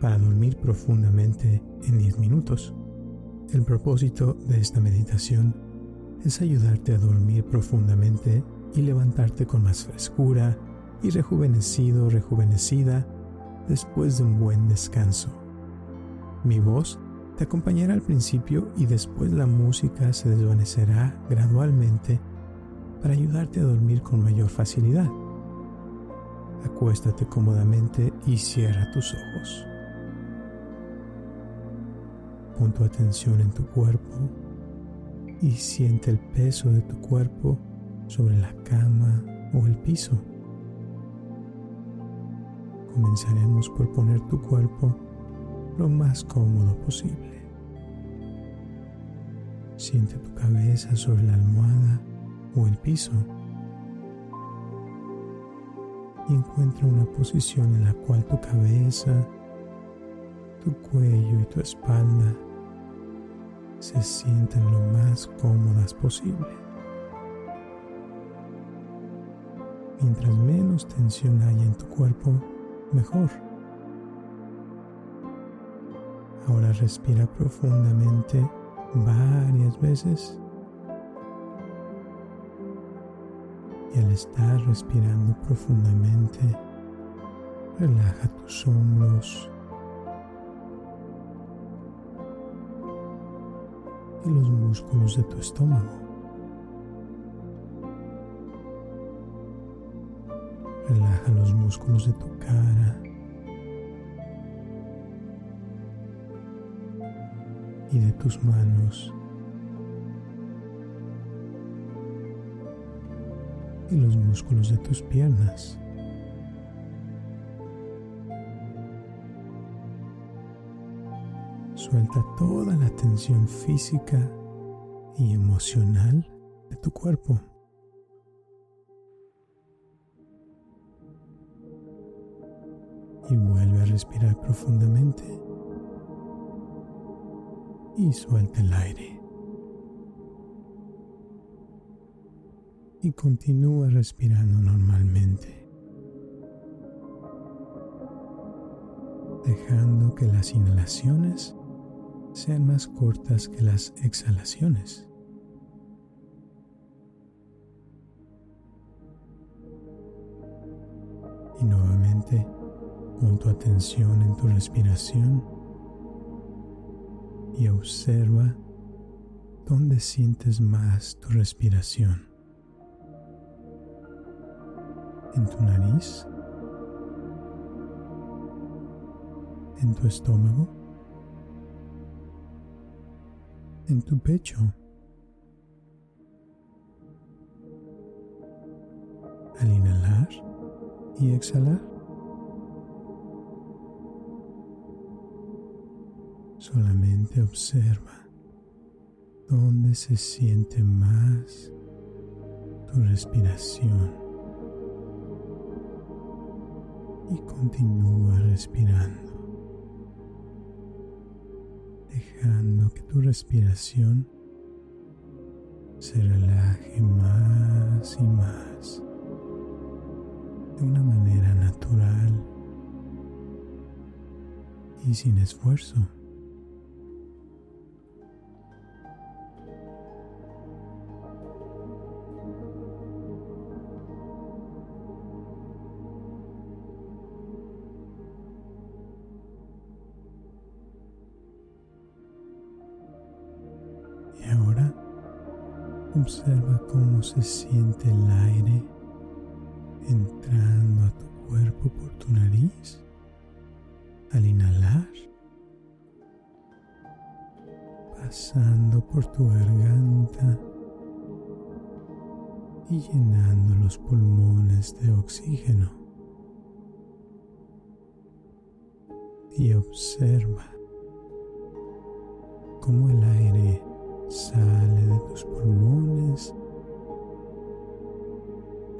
para dormir profundamente en 10 minutos. El propósito de esta meditación es ayudarte a dormir profundamente y levantarte con más frescura y rejuvenecido rejuvenecida después de un buen descanso. Mi voz te acompañará al principio y después la música se desvanecerá gradualmente para ayudarte a dormir con mayor facilidad. Acuéstate cómodamente y cierra tus ojos. Pon tu atención en tu cuerpo y siente el peso de tu cuerpo sobre la cama o el piso. Comenzaremos por poner tu cuerpo lo más cómodo posible. Siente tu cabeza sobre la almohada o el piso y encuentra una posición en la cual tu cabeza, tu cuello y tu espalda se sienten lo más cómodas posible. Mientras menos tensión haya en tu cuerpo, mejor. Ahora respira profundamente varias veces. Y al estar respirando profundamente, relaja tus hombros y los músculos de tu estómago. Relaja los músculos de tu cara y de tus manos y los músculos de tus piernas. Suelta toda la tensión física y emocional de tu cuerpo. Y vuelve a respirar profundamente. Y suelta el aire. Y continúa respirando normalmente. Dejando que las inhalaciones sean más cortas que las exhalaciones. Y nuevamente pon tu atención en tu respiración y observa dónde sientes más tu respiración. ¿En tu nariz? ¿En tu estómago? En tu pecho. Al inhalar y exhalar, solamente observa dónde se siente más tu respiración y continúa respirando. Que tu respiración se relaje más y más de una manera natural y sin esfuerzo. Observa cómo se siente el aire entrando a tu cuerpo por tu nariz al inhalar, pasando por tu garganta y llenando los pulmones de oxígeno. Y observa cómo el aire sale de tus pulmones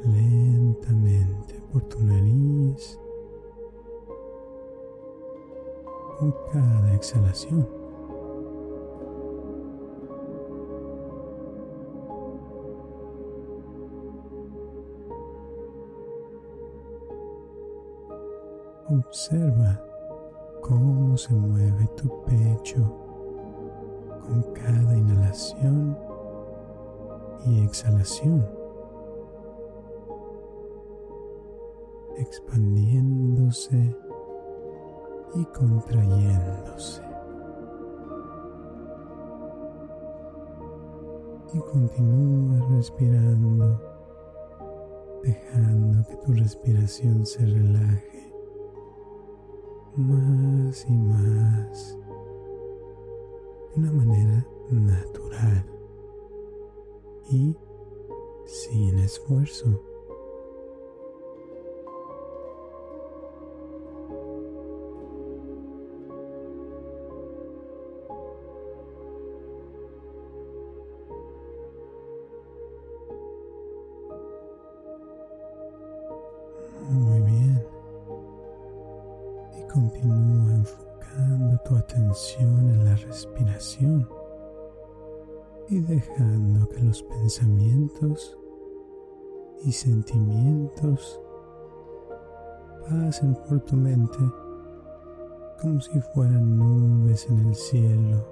lentamente por tu nariz con cada exhalación. Observa cómo se mueve tu pecho con cada inhalación y exhalación, expandiéndose y contrayéndose. Y continúa respirando, dejando que tu respiración se relaje más y más una manera natural y sin esfuerzo. Y dejando que los pensamientos y sentimientos pasen por tu mente como si fueran nubes en el cielo,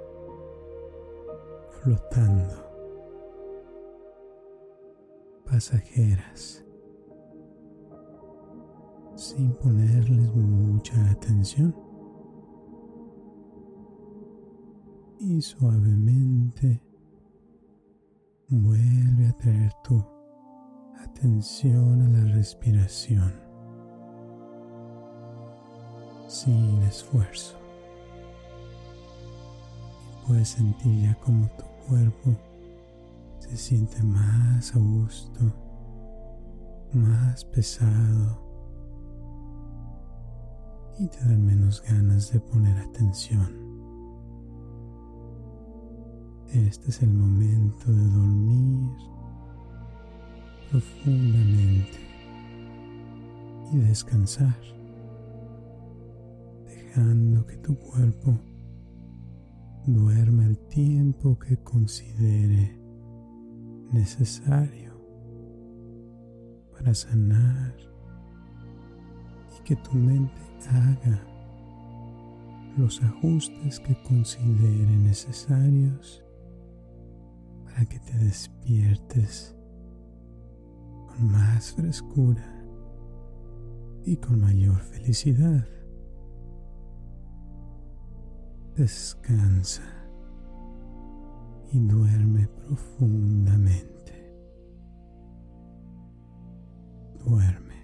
flotando, pasajeras sin ponerles mucha atención. Y suavemente vuelve a traer tu atención a la respiración sin esfuerzo. Y puedes sentir ya como tu cuerpo se siente más a gusto, más pesado y te dan menos ganas de poner atención. Este es el momento de dormir profundamente y descansar, dejando que tu cuerpo duerma el tiempo que considere necesario para sanar y que tu mente haga los ajustes que considere necesarios para que te despiertes con más frescura y con mayor felicidad. Descansa y duerme profundamente. Duerme.